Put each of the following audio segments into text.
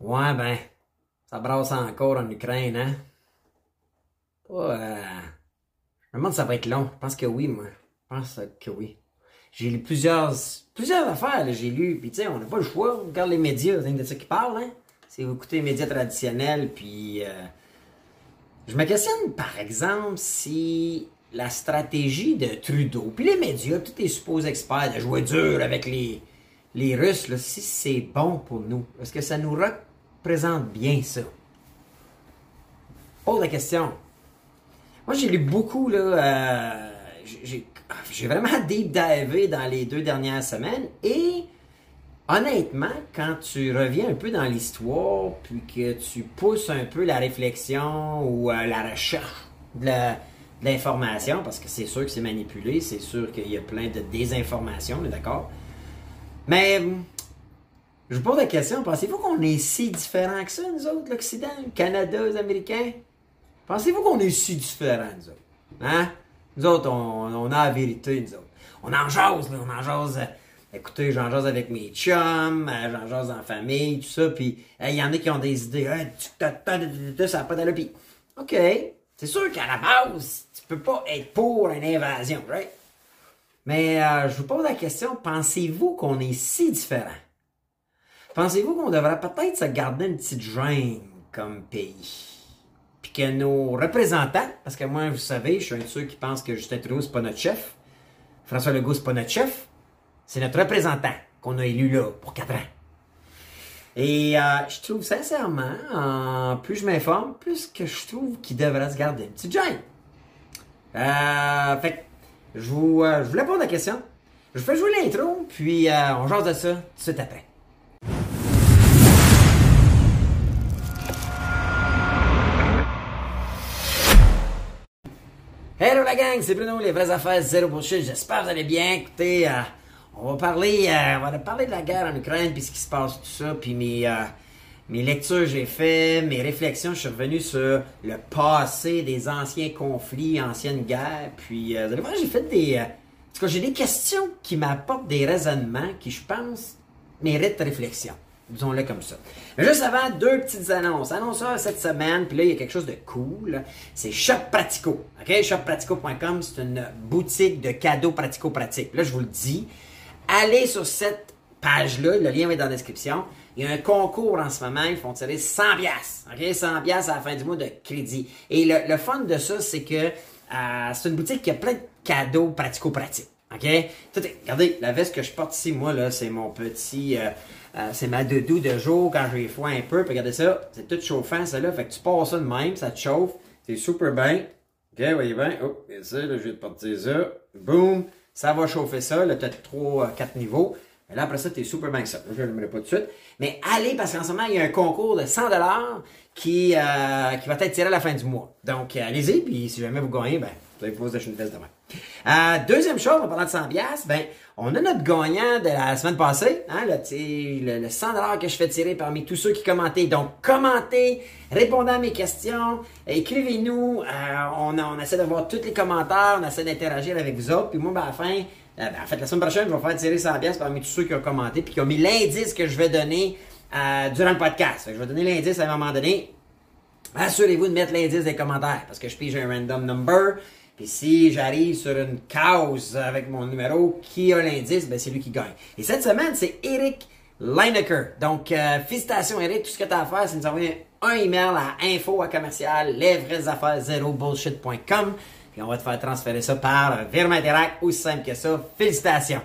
Ouais, ben, ça brasse encore en Ukraine, hein? Pas, euh... Je me demande si ça va être long. Je pense que oui, moi. Je pense que oui. J'ai lu plusieurs, plusieurs affaires, j'ai lu. Puis, tu sais, on n'a pas le choix. On regarde les médias, c'est de ça qui parle, hein? C'est vous écoutez les médias traditionnels, puis... Euh... Je me questionne, par exemple, si la stratégie de Trudeau, puis les médias, tous les supposés experts de jouer dur avec les, les Russes, là, si c'est bon pour nous. Est-ce que ça nous représente bien ça? Pose la question. Moi, j'ai lu beaucoup, là. Euh, j'ai vraiment deep dans les deux dernières semaines et honnêtement, quand tu reviens un peu dans l'histoire, puis que tu pousses un peu la réflexion ou euh, la recherche de l'information, parce que c'est sûr que c'est manipulé, c'est sûr qu'il y a plein de désinformations, d'accord? Mais je vous pose la question, pensez-vous qu'on est si différents que ça, nous autres, l'Occident, le Canada, les Américains? Pensez-vous qu'on est si différents, nous autres? Hein? Nous autres, on, a la vérité, nous autres. On en jase, là, on en jase. Euh, écoutez, j'en jase avec mes chums, euh, j'en jase en famille, tout ça, puis il y en a qui ont des idées, ça n'a pas d'allure, puis OK, c'est sûr qu'à la base, tu peux pas être pour une invasion, right? Mais euh, je vous pose la question, pensez-vous qu'on est si différents? Pensez-vous qu'on devrait peut-être se garder une petite gêne comme pays? Puis que nos représentants, parce que moi, vous savez, je suis un de ceux qui pensent que Justin Trudeau, c'est pas notre chef. François Legault, c'est pas notre chef. C'est notre représentant qu'on a élu là pour quatre ans. Et euh, je trouve sincèrement, plus je m'informe, plus que je trouve qu'il devrait se garder une petite gêne. Euh, fait je vous, euh, je vous réponds à la question. Je fais jouer l'intro, puis euh, on jase de ça tout de suite après. C'est Bruno, les vraies affaires, zéro bullshit. J'espère que vous allez bien. Écoutez, euh, on va parler, euh, on va parler de la guerre en Ukraine, puis ce qui se passe, tout ça, puis mes, euh, mes lectures j'ai fait, mes réflexions, je suis revenu sur le passé des anciens conflits, anciennes guerres, puis vous allez voir, j'ai fait des... en tout cas, j'ai des questions qui m'apportent des raisonnements qui, je pense, méritent réflexion disons-le comme ça. Juste avant, deux petites annonces. Annonceur cette semaine, puis là, il y a quelque chose de cool. C'est Shop Pratico. OK? ShopPratico.com, c'est une boutique de cadeaux pratico-pratiques. Là, je vous le dis, allez sur cette page-là, le lien est dans la description. Il y a un concours en ce moment, ils font tirer 100 pièces. OK? 100 pièces à la fin du mois de crédit. Et le, fun de ça, c'est que euh, c'est une boutique qui a plein de cadeaux pratico-pratiques. OK? regardez, la veste que je porte ici, moi, là, c'est mon petit... Euh, euh, c'est ma doudou de jour quand j'ai froid un peu. Puis regardez ça, c'est tout chauffant, ça là. Fait que tu passes ça de même, ça te chauffe. C'est super bien. OK, voyez bien. Oh, et ça, là, je vais te partir ça. Boum. Ça va chauffer ça. Là, tu as 3, 4 niveaux. Et là, après ça, tu es super bien que ça. Je ne le mettrai pas tout de suite. Mais allez, parce qu'en ce moment, il y a un concours de 100 qui, euh, qui va être tiré à la fin du mois. Donc, euh, allez-y. Puis si jamais vous gagnez, ben, vous allez pouvoir une veste demain. Euh, deuxième chose, en parlant de 100 ben, on a notre gagnant de la semaine passée, hein, le, le, 100 que je fais tirer parmi tous ceux qui commentaient. Donc, commentez, répondez à mes questions, écrivez-nous. Euh, on, essaie de voir tous les commentaires, on essaie d'interagir avec vous autres. Puis moi, ben, à la fin, euh, ben, en fait, la semaine prochaine, je vais faire tirer 100 pièces parmi tous ceux qui ont commenté puis qui ont mis l'indice que je vais donner durant le podcast. je vais donner l'indice à un moment donné. Assurez-vous de mettre l'indice des commentaires parce que je pige un random number. Puis si j'arrive sur une cause avec mon numéro qui a l'indice, ben c'est lui qui gagne. Et cette semaine, c'est Eric Lineker. Donc, euh, félicitations Eric, tout ce que tu as à faire, c'est nous envoyer un email à info à commercial bullshit.com puis on va te faire transférer ça par Virement Interact, aussi simple que ça. Félicitations.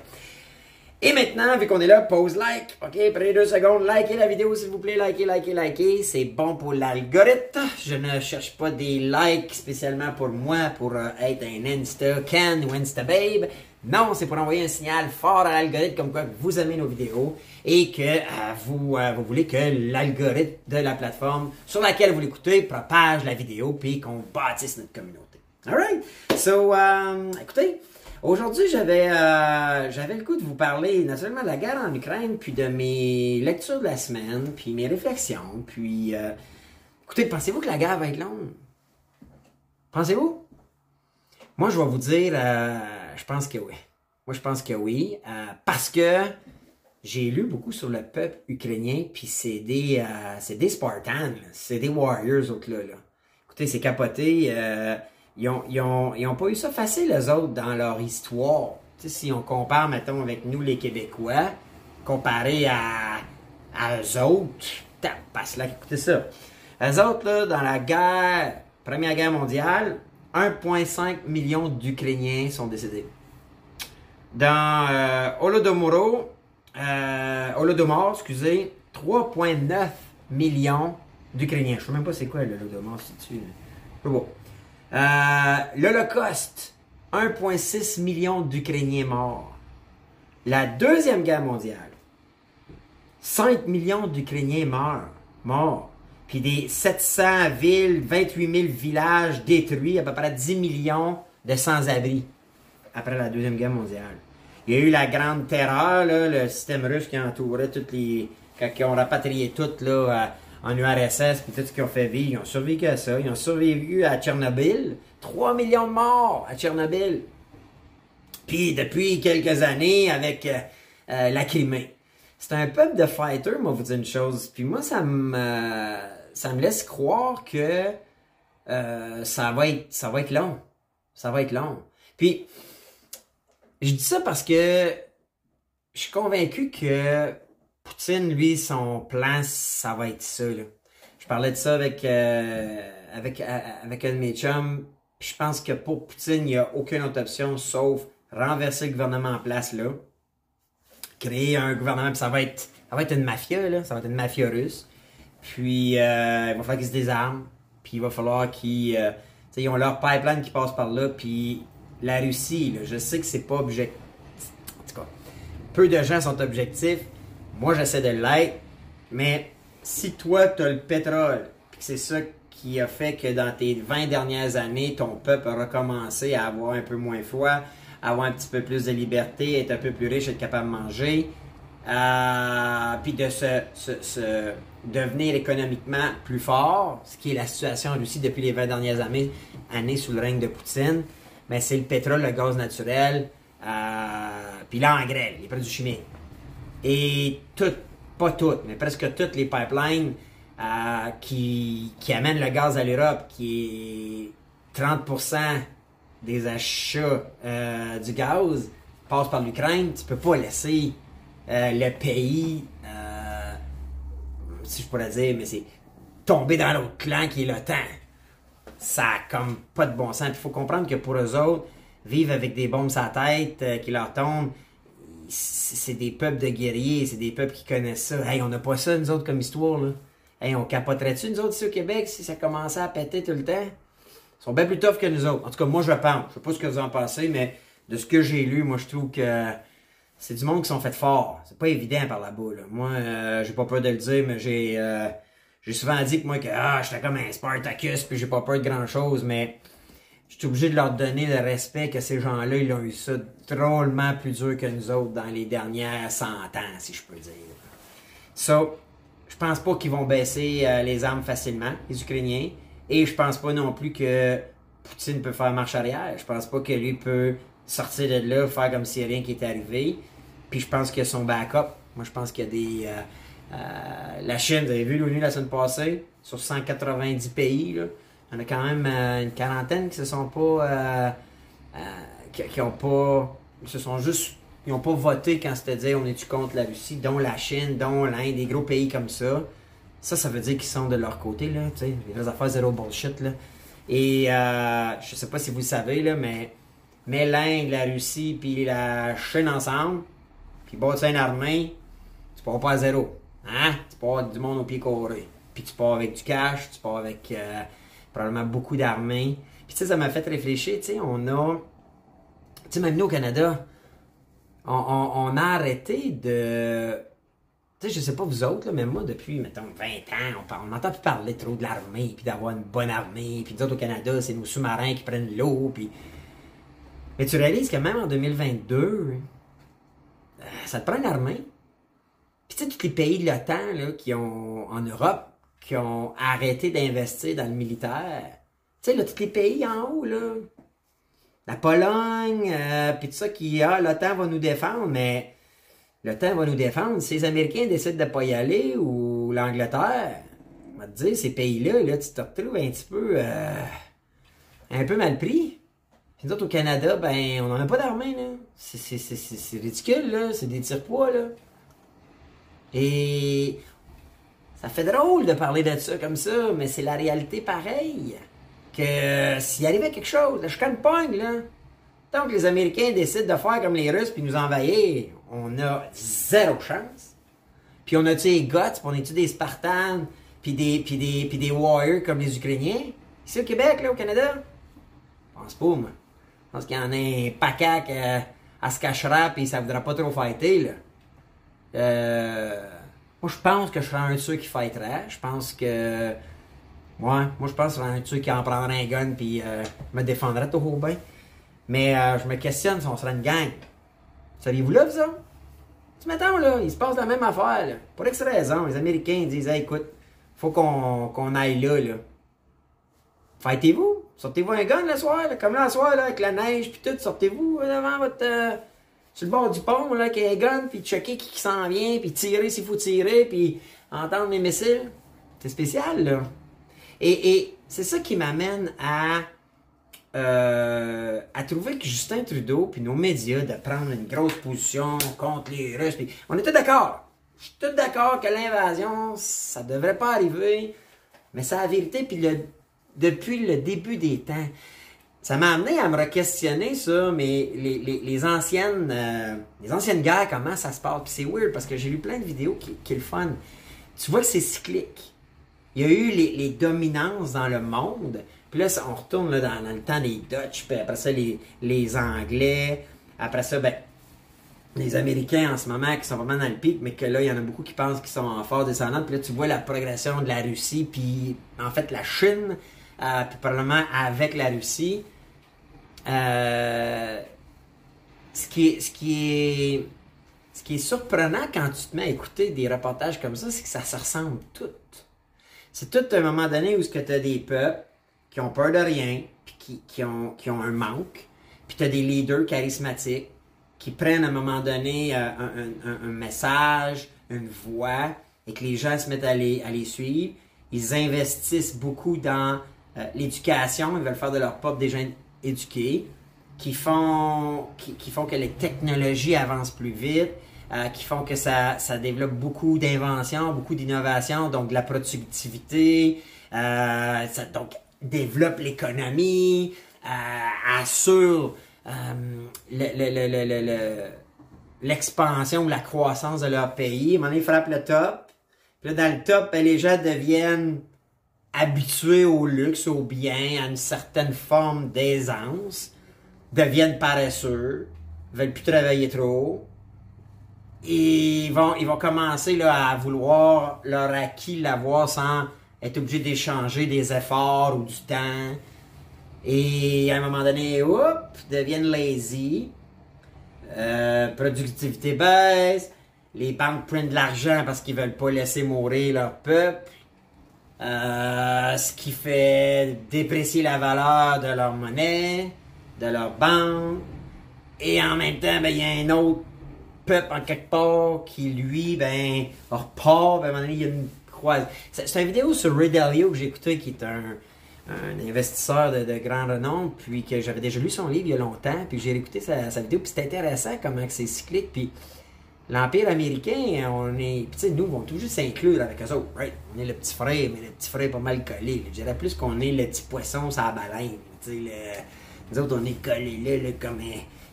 Et maintenant, vu qu'on est là, pause like. OK, prenez deux secondes, likez la vidéo s'il vous plaît, likez, likez, likez. C'est bon pour l'algorithme. Je ne cherche pas des likes spécialement pour moi, pour euh, être un Insta Can ou Insta Babe. Non, c'est pour envoyer un signal fort à l'algorithme comme quoi vous aimez nos vidéos et que euh, vous, euh, vous voulez que l'algorithme de la plateforme sur laquelle vous l'écoutez propage la vidéo puis qu'on bâtisse notre communauté. Alright? So, écoutez, Aujourd'hui, j'avais euh, j'avais le coup de vous parler naturellement de la guerre en Ukraine, puis de mes lectures de la semaine, puis mes réflexions, puis euh, écoutez, pensez-vous que la guerre va être longue? Pensez-vous? Moi, je vais vous dire, euh, je pense que oui. Moi, je pense que oui, parce que j'ai lu beaucoup sur le peuple ukrainien, puis c'est des, euh, c'est des Spartans, c'est des Warriors, autres là. là. Écoutez, c'est capoté. Ils, ont, pas eu ça facile, les autres, dans leur histoire. Si on compare, mettons, avec nous, les Québécois, comparé à, à eux autres, passe là, écoutez ça. Eux autres, là, dans la guerre, Première Guerre mondiale, 1,5 million d'Ukrainiens sont décédés. Dans euh, Holodomoro, euh, Holodomor, excusez, 3,9 millions d'Ukrainiens. Je ne sais même pas c'est quoi l'Holodomor, c'est tu bon. Euh, L'Holocauste, 1,6 million d'Ukrainiens morts. La Deuxième Guerre mondiale, 5 millions d'Ukrainiens morts. morts. Puis des 700 villes, 28 000 villages détruits, à peu près 10 millions de sans-abri après la Deuxième Guerre mondiale. Il y a eu la grande terreur, le système russe qui entourait toutes les. Ils ont rapatrié tout là, en URSS, puis tout ce qu'ils ont fait vivre, ils ont survécu à ça. Ils ont survécu à Tchernobyl. 3 millions de morts à Tchernobyl. Puis depuis quelques années, avec euh, euh, la Crimée. C'est un peuple de fighters, moi, vous dire une chose. Puis moi, ça me, ça me laisse croire que euh, ça, va être, ça va être long. Ça va être long. Puis, je dis ça parce que je suis convaincu que Poutine, lui, son plan, ça va être ça. Je parlais de ça avec, euh, avec, euh, avec un de mes chums. je pense que pour Poutine, il n'y a aucune autre option sauf renverser le gouvernement en place là. Créer un gouvernement, puis ça va être. Ça va être une mafia, là. Ça va être une mafia russe. Puis euh, il va falloir qu'ils se désarment. Puis il va falloir qu'ils. ils ont leur pipeline qui passe par là. Puis la Russie, je sais que c'est pas objectif. En tout cas, peu de gens sont objectifs. Moi, j'essaie de l'être. Mais si toi, tu as le pétrole, puis c'est ça qui a fait que dans tes 20 dernières années, ton peuple a recommencé à avoir un peu moins froid, à avoir un petit peu plus de liberté, être un peu plus riche, être capable de manger, euh, puis de se, devenir économiquement plus fort, ce qui est la situation en Russie depuis les 20 dernières années, années sous le règne de Poutine mais c'est le pétrole, le gaz naturel, euh, puis l'engrais, les produits chimiques. Et toutes, pas toutes, mais presque toutes les pipelines euh, qui, amènent le gaz à l'Europe, qui est 30% des achats euh, du gaz, passent par l'Ukraine. Tu peux pas laisser le pays, si je pourrais dire, mais c'est tomber dans l'autre clan qui est l'OTAN ça a comme pas de bon sens. Il faut comprendre que pour eux autres, vivre avec des bombes sur la tête euh, qui leur tombent, c'est des peuples de guerriers, c'est des peuples qui connaissent ça. Hey, on n'a pas ça, nous autres, comme histoire, là. Hey, on capoterait-tu, nous autres, ici au Québec, si ça commençait à péter tout le temps? Ils sont bien plus tough que nous autres. En tout cas, moi, je pense. Je sais pas ce que vous en pensez, mais de ce que j'ai lu, moi, je trouve que c'est du monde qui sont faits forts. C'est pas évident par là-bas, là. Moi, euh, j'ai pas peur de le dire, mais j'ai... Euh, j'ai souvent dit que moi, que ah, j'étais comme un Spartacus, puis j'ai pas peur de grand-chose, mais je suis obligé de leur donner le respect que ces gens-là, ils ont eu ça drôlement plus dur que nous autres dans les dernières 100 ans, si je peux dire. So, je pense pas qu'ils vont baisser euh, les armes facilement, les Ukrainiens, et je pense pas non plus que Poutine peut faire marche arrière. Je pense pas que lui peut sortir de là, faire comme si rien qui était arrivé. Puis je pense a son backup. Moi, je pense qu'il y a des... Euh, euh, la Chine, vous avez vu l'ONU la semaine passée, sur 190 pays, il y en a quand même euh, une quarantaine qui se sont pas. Euh, qui, ont pas. Se sont juste. Ils n'ont pas voté quand c'était dit on est-tu contre la Russie, dont la Chine, dont l'Inde, des gros pays comme ça. Ça, ça veut dire qu'ils sont de leur côté, là, tu sais, les affaires zéro bullshit, là. Et euh, je sais pas si vous le savez, là, mais, mais l'Inde, la Russie, puis la Chine ensemble, puis bâtir une armée, tu pars pas à zéro. Hein? Tu pars du monde au pied carré. Puis tu pars avec du cash, tu pars avec euh, probablement beaucoup d'armées. Puis tu sais, ça m'a fait réfléchir, tu sais, on a... Tu sais, même nous au Canada, on, a arrêté de... Tu sais, je sais pas vous autres, là, mais moi, depuis, mettons, 20 ans, on n'entend plus parler trop de l'armée, puis d'avoir une bonne armée. Puis nous autres, au Canada, c'est nos sous-marins qui prennent l'eau, puis... Mais tu réalises que même en 2022, euh, ça te prend une armée. Puis tu sais, tous les pays de l'OTAN qui ont, en Europe, qui ont arrêté d'investir dans le militaire. Tu sais, là, tous les pays en haut, là. La Pologne, euh, puis tout ça qui, ah, l'OTAN va nous défendre, mais temps va nous défendre. Si les Américains décident de pas y aller, ou l'Angleterre, on va te dire, ces pays-là, là, tu te retrouves un petit peu, euh, un peu mal pris. Puis nous autres, au Canada, ben, on n'en a pas d'armée, là. C'est, ridicule, là. C'est des tire-poids, là. Et ça fait drôle de parler de ça comme ça, mais c'est la réalité pareille. Que s'il arrivait quelque chose, je chicane pogne, là. Tant que les Américains décident de faire comme les Russes puis nous envahir, on a zéro chance. Puis on a-tu les guts, puis on est-tu des Spartans, puis des, puis des, puis des warriors comme les Ukrainiens? Ici au Québec, là, au Canada? Je pense pas, moi. Je pense qu'il y en a un paquet euh, à se cachera puis ça voudra pas trop fighter, là. Euh, moi, je pense que je serais un de ceux qui fighterait. Je pense que... Ouais, moi, je pense que je serais un de ceux qui en prendrait un gun puis euh, me défendrait tout au bien. Mais euh, je me questionne si on serait une gang. Saviez-vous là, ça? Tu m'attends, là, il se passe la même affaire, là. Pour X raison, les Américains disent, hey, écoute, faut qu'on aille là, là. Fightez-vous. Sortez-vous un gun le soir, là, comme là, le soir, là, avec la neige, puis tout, sortez-vous devant votre... Euh, sur le bord du pont, là, qui a un gun, puis checker qui, qui s'en vient, puis tirer s'il faut tirer, puis entendre les missiles. C'est spécial, là. Et, c'est ça qui m'amène à euh, à trouver que Justin Trudeau puis nos médias de prendre une grosse position contre les Russes. On était d'accord. Je suis tout d'accord que l'invasion, ça devrait pas arriver. Mais c'est la vérité. Puis depuis le début des temps, ça m'a amené à me re-questionner ça, mais les, les, anciennes euh, les anciennes guerres, comment ça se passe? Puis c'est weird parce que j'ai lu plein de vidéos qui, le fun. Tu vois que c'est cyclique. Il y a eu les, les dominances dans le monde. Puis là, on retourne là, dans, le temps des Dutch, puis après ça, les, les Anglais. Après ça, ben, les Américains en ce moment qui sont vraiment dans le pic, mais que là, il y en a beaucoup qui pensent qu'ils sont en phase descendante. Puis là, tu vois la progression de la Russie, puis en fait, la Chine, euh, puis probablement avec la Russie. Euh, ce, qui est, ce, qui est, ce qui est surprenant quand tu te mets à écouter des reportages comme ça, c'est que ça se ressemble tout. C'est tout un moment donné où tu as des peuples qui ont peur de rien, puis qui, qui, ont, qui ont un manque. Puis tu as des leaders charismatiques qui prennent à un moment donné euh, un, un, message, une voix, et que les gens se mettent à les, à les suivre. Ils investissent beaucoup dans euh, l'éducation, ils veulent faire de leur peuple des gens éduqués, qui font, qui, qui font que les technologies avancent plus vite, euh, qui font que ça, ça développe beaucoup d'inventions, beaucoup d'innovations, donc de la productivité. Euh, ça, donc, développe l'économie, euh, assure l'expansion ou la croissance de leur pays. À un moment donné, ils frappent le top. Puis là, dans le top, ben, les gens deviennent habitués au luxe, au bien, à une certaine forme d'aisance, deviennent paresseux, veulent plus travailler trop. Et ils vont, commencer à vouloir leur acquis l'avoir sans être obligé d'échanger des efforts ou du temps. Et à un moment donné, hop, deviennent lazy. Euh, productivité baisse. Les banques prennent de l'argent parce qu'ils veulent pas laisser mourir leur peuple. Euh, ce qui fait déprécier la valeur de leur monnaie, de leur banque. Et en même temps, ben, il y a un autre peuple en quelque part qui, lui, ben, repart. Ben, à donné, il y a une c'est une vidéo sur Ray Dalio que j'ai écouté, qui est un, investisseur de, grand renom, puis que j'avais déjà lu son livre il y a longtemps, puis j'ai écouté sa, vidéo, puis c'est intéressant comment c'est cyclique, puis l'Empire américain, on est, tu sais, nous, on toujours s'inclure avec eux autres, right? On est le petit frère, mais le petit frère pas mal collé, je dirais plus qu'on est le petit poisson sur la baleine, sais, nous autres, on est collés là, comme,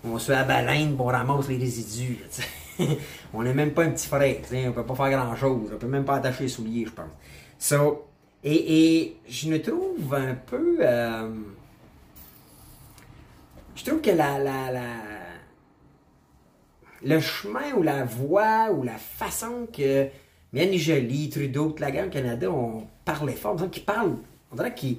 on se fait la baleine, pour ramasser les résidus, on n'est même pas un petit frère, on peut pas faire grand-chose, on peut même pas attacher les souliers, je pense. So, et, et je me trouve un peu... Euh, je trouve que la, la, la, le chemin ou la voie ou la façon que Miani Jolie, Trudeau, la guerre au Canada ont parlé fort, on qu'ils parlent, on dirait qu'ils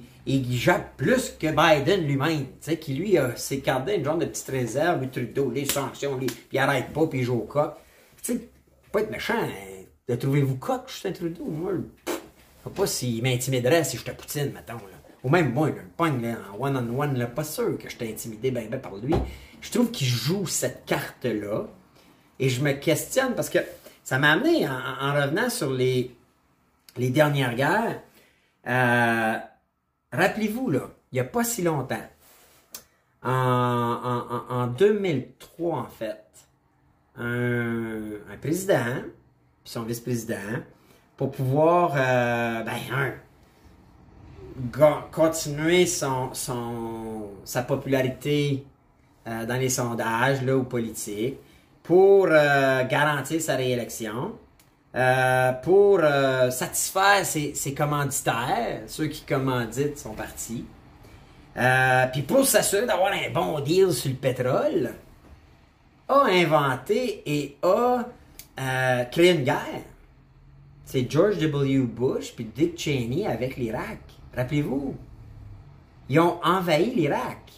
jappent plus que Biden lui-même, tu sais, qui lui a s'est gardé une genre de petite réserve, lui Trudeau, les sanctions, les, puis il arrête pas, puis il joue au coq. Tu sais, pas être méchant, hein, de trouvez-vous coq, Justin Trudeau, moi, je sais pas s'il m'intimiderait si j'étais Poutine, mettons, là. Ou même moi, le pogne là, en one-on-one, pas sûr que je t'ai intimidé ben, ben par lui. Je trouve qu'il joue cette carte-là. Et je me questionne parce que ça m'a amené, en, revenant sur les, les dernières guerres, euh, rappelez-vous, là, il n'y a pas si longtemps, en, en, 2003, en fait, un, un président, puis son vice-président, pour pouvoir, euh, ben, un, continuer son, son, sa popularité euh, dans les sondages là, ou politiques, pour euh, garantir sa réélection, pour satisfaire ses, ses, commanditaires, ceux qui commanditent son parti, puis pour s'assurer d'avoir un bon deal sur le pétrole, a inventé et a créé une guerre c'est George W. Bush puis Dick Cheney avec l'Irak. Rappelez-vous, ils ont envahi l'Irak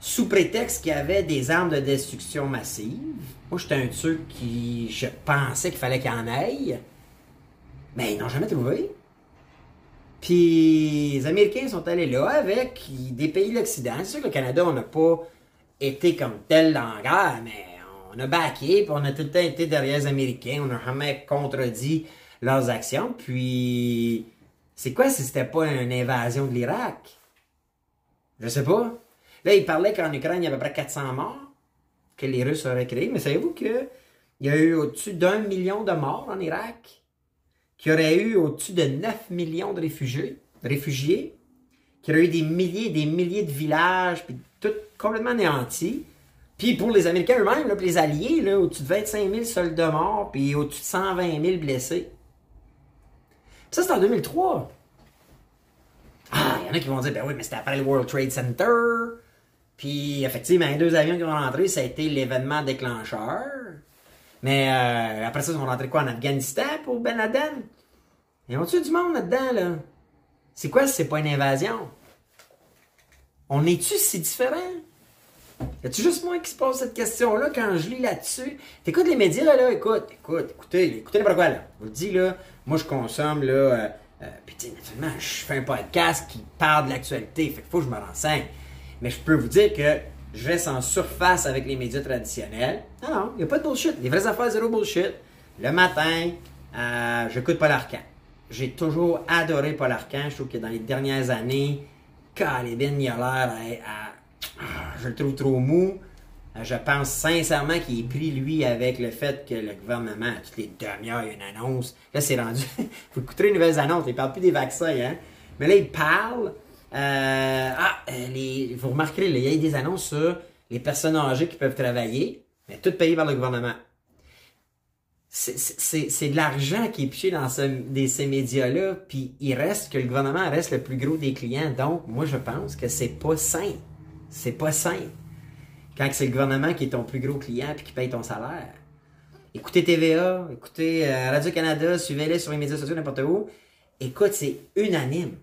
sous prétexte qu'il y avait des armes de destruction massive. Moi, j'étais un de ceux qui je pensais qu'il fallait qu'il en aille. Mais ils n'ont jamais trouvé. Puis les Américains sont allés là avec des pays de l'Occident. C'est sûr que le Canada, on n'a pas été comme tel la guerre, mais on a baqué, puis on a tout le temps été derrière les Américains. On n'a jamais contredit leurs actions. Puis, c'est quoi si c'était pas une invasion de l'Irak? Je sais pas. Là, il parlait qu'en Ukraine, il y avait à peu près 400 morts que les Russes auraient créés. Mais savez-vous qu'il y a eu au-dessus d'un million de morts en Irak? Qu'il y aurait eu au-dessus de 9 millions de réfugiés, réfugiés qu'il y aurait eu des milliers et des milliers de villages, puis tout complètement anéantis. Puis pour les Américains eux-mêmes, puis les Alliés, au-dessus de 25 000 soldats morts, puis au-dessus de 120 000 blessés. Ça, c'est en 2003. Ah, il y en a qui vont dire, ben oui, mais c'était après le World Trade Center. Puis, effectivement, les deux avions qui ont rentré, ça a été l'événement déclencheur. Mais euh, après ça, ils sont rentrés quoi en Afghanistan pour Ben Laden? Ils ont tué du monde là-dedans, là? C'est quoi si c'est pas une invasion? On est-tu si différents? Y a-tu juste moi qui se pose cette question-là quand je lis là-dessus? T'écoutes les médias, là, écoute, écoute, écoutez, écoutez n'importe quoi, là. Je vous le dis, là, moi, je consomme, là, euh, euh, puis, naturellement, je fais un podcast qui parle de l'actualité, fait qu'il faut que je me renseigne. Mais je peux vous dire que je reste en surface avec les médias traditionnels. Non, non, il n'y a pas de bullshit. Les vraies affaires, zéro bullshit. Le matin, euh, j'écoute Paul Arcan. J'ai toujours adoré Paul Arcan. Je trouve que dans les dernières années, Calibin, il a à, Je le trouve trop mou. Euh, je pense sincèrement qu'il est pris, lui, avec le fait que le gouvernement, à toutes les demi-heures, il y a une annonce. Là, c'est rendu. faut écouter les nouvelles annonces. Il ne parle plus des vaccins, hein. Mais là, il parle. Euh, ah, euh, les, vous remarquerez, il y a des annonces sur les personnes âgées qui peuvent travailler, mais tout payé par le gouvernement. C'est de l'argent qui est piché dans ces médias-là, puis il reste que le gouvernement reste le plus gros des clients. Donc, moi, je pense que c'est pas sain. C'est pas sain quand c'est le gouvernement qui est ton plus gros client et qui paye ton salaire. Écoutez TVA, écoutez euh, Radio-Canada, suivez-les sur les médias sociaux, n'importe où. Écoute, c'est unanime.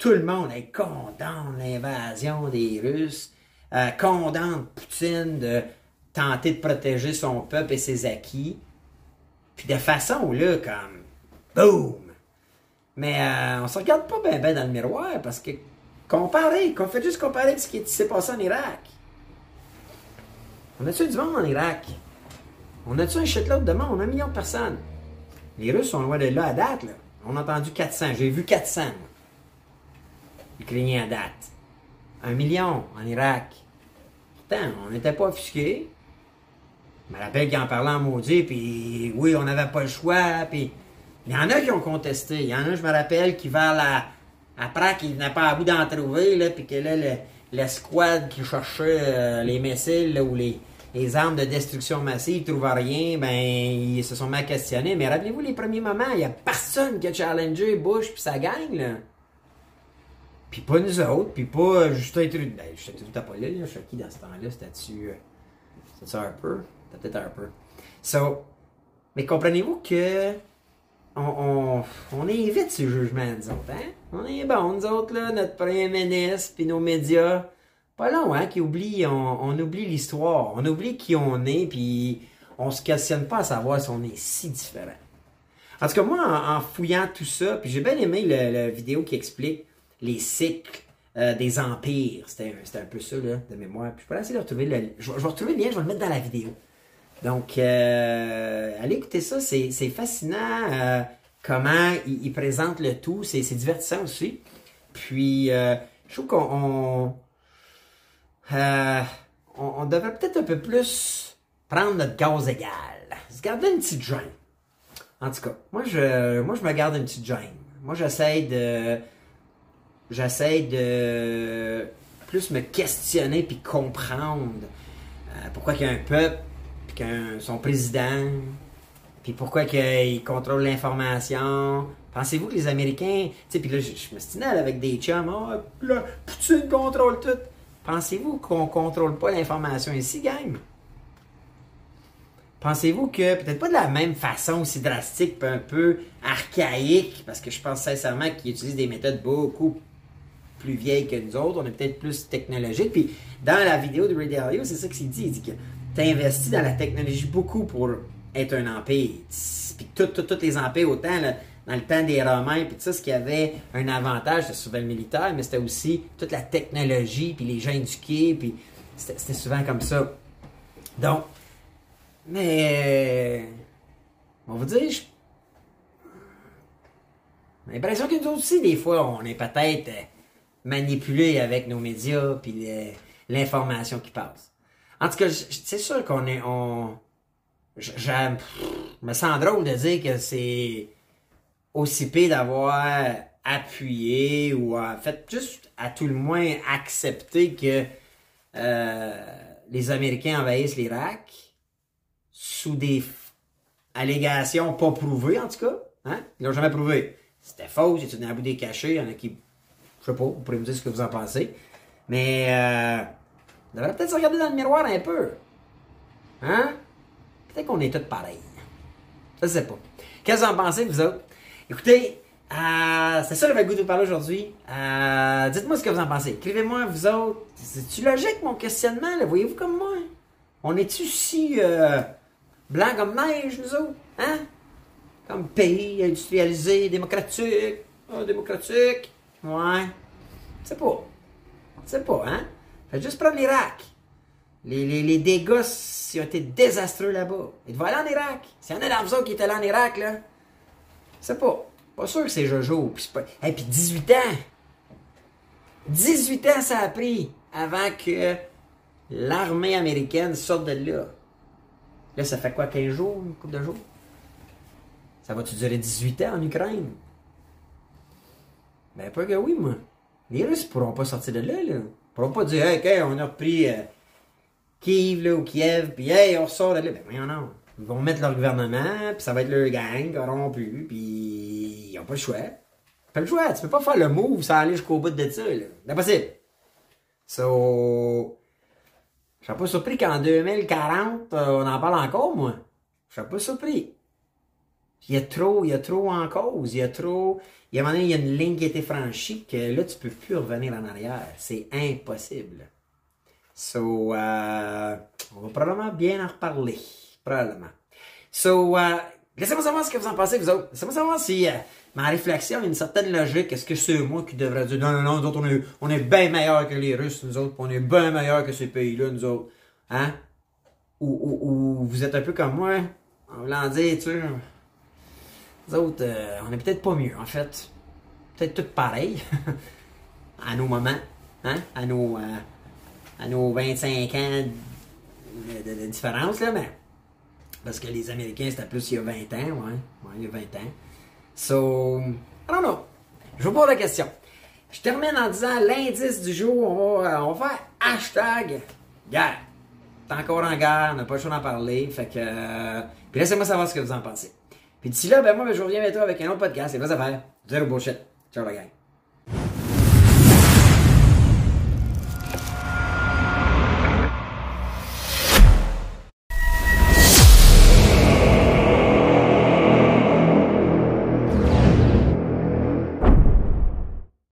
Tout le monde condamne l'invasion des Russes, euh, condamne Poutine de tenter de protéger son peuple et ses acquis. Puis de façon, là, comme, boum! Mais euh, on se regarde pas bien ben dans le miroir parce que, comparez, qu'on fait juste comparer ce qui s'est passé en Irak. On a tué du monde en Irak? On a tué un shitload de monde? Un million de personnes? Les Russes sont loin de là à date. Là. On a entendu 400. J'ai vu 400. Moi. Ukrainiens à date. Un million en Irak. Pourtant, on n'était pas offusqués. Je me rappelle qu'ils en parlaient en maudit, puis oui, on n'avait pas le choix, puis il y en a qui ont contesté. Il y en a, je me rappelle, qui vers la... Après, qui n'a pas à bout d'en trouver, là, puis que là, l'escouade qui cherchait euh, les missiles ou les, les armes de destruction massive ne trouvent rien, ben, ils se sont mal questionnés. Mais rappelez-vous les premiers moments, il n'y a personne qui a challengé Bush puis sa gang, là. Puis pas nous autres, puis pas Justin Trudeau. Ben, Justin Trudeau, t'as pas là. Je suis qui dans ce temps-là? C'était-tu. Euh, C'était-tu Harper? C'était peut-être Harper. So, mais comprenez-vous que. On, on, on évite ce jugement, nous autres, hein? On est bon, nous autres, là, notre premier ministre, puis nos médias pas long, hein, qui oublie, on, oublie l'histoire, on oublie qui on est, puis on se questionne pas à savoir si on est si différent. En tout cas, moi, en, fouillant tout ça, puis j'ai bien aimé la vidéo qui explique les cycles euh, des empires. C'était un peu ça, là, de mémoire. Puis je peux essayer de retrouver le. Je, vais retrouver le lien, je vais le mettre dans la vidéo. Donc, euh, allez écouter ça, c'est fascinant euh, comment il, présente le tout, c'est divertissant aussi. Puis, euh, je trouve qu'on on, on, devrait peut-être un peu plus prendre notre gaz égal. Se garder une petite gêne. En tout cas, moi je, moi je me garde une petite gêne. Moi j'essaie de, j'essaie de plus me questionner puis comprendre euh, pourquoi qu'il y a un peuple, puis qu'un son président, puis pourquoi qu'il contrôle l'information. Pensez-vous que les Américains, tu sais, puis là je, me stinale avec des chums, ah, là, Poutine contrôle tout. Pensez-vous qu'on contrôle pas l'information ici, gang? Pensez-vous que, peut-être pas de la même façon aussi drastique, puis un peu archaïque, parce que je pense sincèrement qu'ils utilisent des méthodes beaucoup plus vieilles que nous autres, on est peut-être plus technologique. Puis dans la vidéo de Ray Dalio, c'est ça qu'il dit. Il dit que tu investi dans la technologie beaucoup pour être un empire. Puis tous les empires, autant dans le temps des Romains, puis tout ça, ce qui avait un avantage, c'était souvent le militaire, mais c'était aussi toute la technologie, puis les gens éduqués, puis c'était souvent comme ça. Donc, mais, on va dire, j'ai l'impression que nous aussi, des fois, on est peut-être manipulés avec nos médias puis l'information qui passe. En tout cas, c'est sûr qu'on est, on, je me sens drôle de dire que c'est aussi pire d'avoir appuyé ou en fait juste à tout le moins accepté que euh, les Américains envahissent l'Irak sous des allégations pas prouvées, en tout cas. Hein? Ils l'ont jamais prouvé. C'était faux, c'est une aboudé cachée. Il y en a qui, je sais pas, vous pourrez me dire ce que vous en pensez. Mais, euh, on devrait peut-être se regarder dans le miroir un peu. Hein? Peut-être qu'on est tous pareils. Je sais pas. Qu'est-ce que vous en pensez, vous autres? Écoutez, euh, c'est ça le goût de vous parler aujourd'hui. Euh, dites-moi ce que vous en pensez. Écrivez-moi, vous autres. C'est-tu logique, mon questionnement? là? Voyez-vous comme moi? On est-tu si euh, blanc comme neige, nous autres? Hein? Comme pays industrialisé, démocratique. Ah, démocratique. Ouais. C'est pas. C'est pas, hein? Faites juste prendre l'Irak. Les, les, les dégâts ils ont été désastreux là-bas. Et devez aller en Irak. S'il y en a dans qui étaient là en Irak, là, c'est pas. Pas sûr que c'est Jojo. Puis, pas... Et puis 18 ans. 18 ans ça a pris avant que l'armée américaine sorte de là. Là, ça fait quoi, 15 jours, une couple de jours? Ça va-tu durer 18 ans en Ukraine? Ben, pas que oui, moi. Les Russes pourront pas sortir de là, là. Ils pourront pas dire, hey, OK, on a repris euh, Kiev, là, ou Kiev, puis hey, on sort de là. Ben, voyons, non. Ils vont mettre leur gouvernement, puis ça va être leur gang corrompu, puis ils ont pas le choix. Pas le choix. Tu peux pas faire le move sans aller jusqu'au bout de ça, là. C'est impossible. So, je serais pas surpris qu'en 2040, euh, on en parle encore, moi. Je serais pas surpris. Il y a trop, il y a trop en cause. Il y a trop. Il y a un y a une ligne qui a été franchie que là, tu peux plus revenir en arrière. C'est impossible. So, euh, on va probablement bien en reparler. Probablement. So, euh, laissez-moi savoir ce que vous en pensez, vous autres. Laissez-moi savoir si euh, ma réflexion a une certaine logique. Est-ce que c'est moi qui devrais dire non, non, non, nous autres, on est, bien meilleurs que les Russes, nous autres, on est bien meilleurs que ces pays-là, nous autres. Hein? Ou, ou, ou vous êtes un peu comme moi, en voulant dire, tu sais, nous autres, euh, on est peut-être pas mieux, en fait. Peut-être tout pareil. à nos moments. Hein? À nos, euh, à nos 25 ans de, différence, là, mais. Parce que les Américains, c'était plus il y a 20 ans, ouais. Il y a 20 ans. So, I don't know. Je vous pose la question. Je termine en disant l'indice du jour, on va, euh, on va faire hashtag guerre. T'es encore en guerre, on n'a pas le choix d'en parler. Fait que. puis laissez-moi savoir ce que vous en pensez. Puis d'ici là, ben moi, ben, je reviens bientôt avec un autre podcast. C'est vraies affaires. Zéro bullshit. Ciao la gang.